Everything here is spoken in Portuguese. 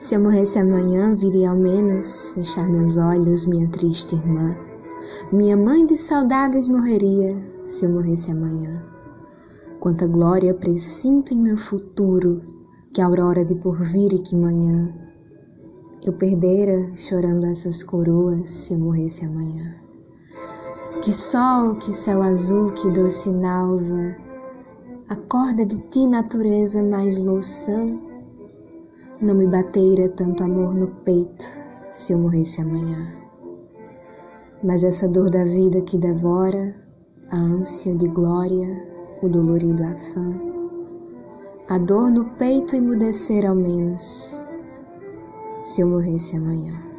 Se eu morresse amanhã, viria ao menos fechar meus olhos, minha triste irmã. Minha mãe de saudades morreria se eu morresse amanhã. Quanta glória presinto em meu futuro, que aurora de porvir e que manhã. Eu perdera chorando essas coroas se eu morresse amanhã. Que sol, que céu azul, que doce nalva, acorda de ti, natureza mais louçã não me bateira tanto amor no peito se eu morresse amanhã. Mas essa dor da vida que devora, a ânsia de glória, o dolorido afã, a dor no peito emudecer ao menos, se eu morresse amanhã.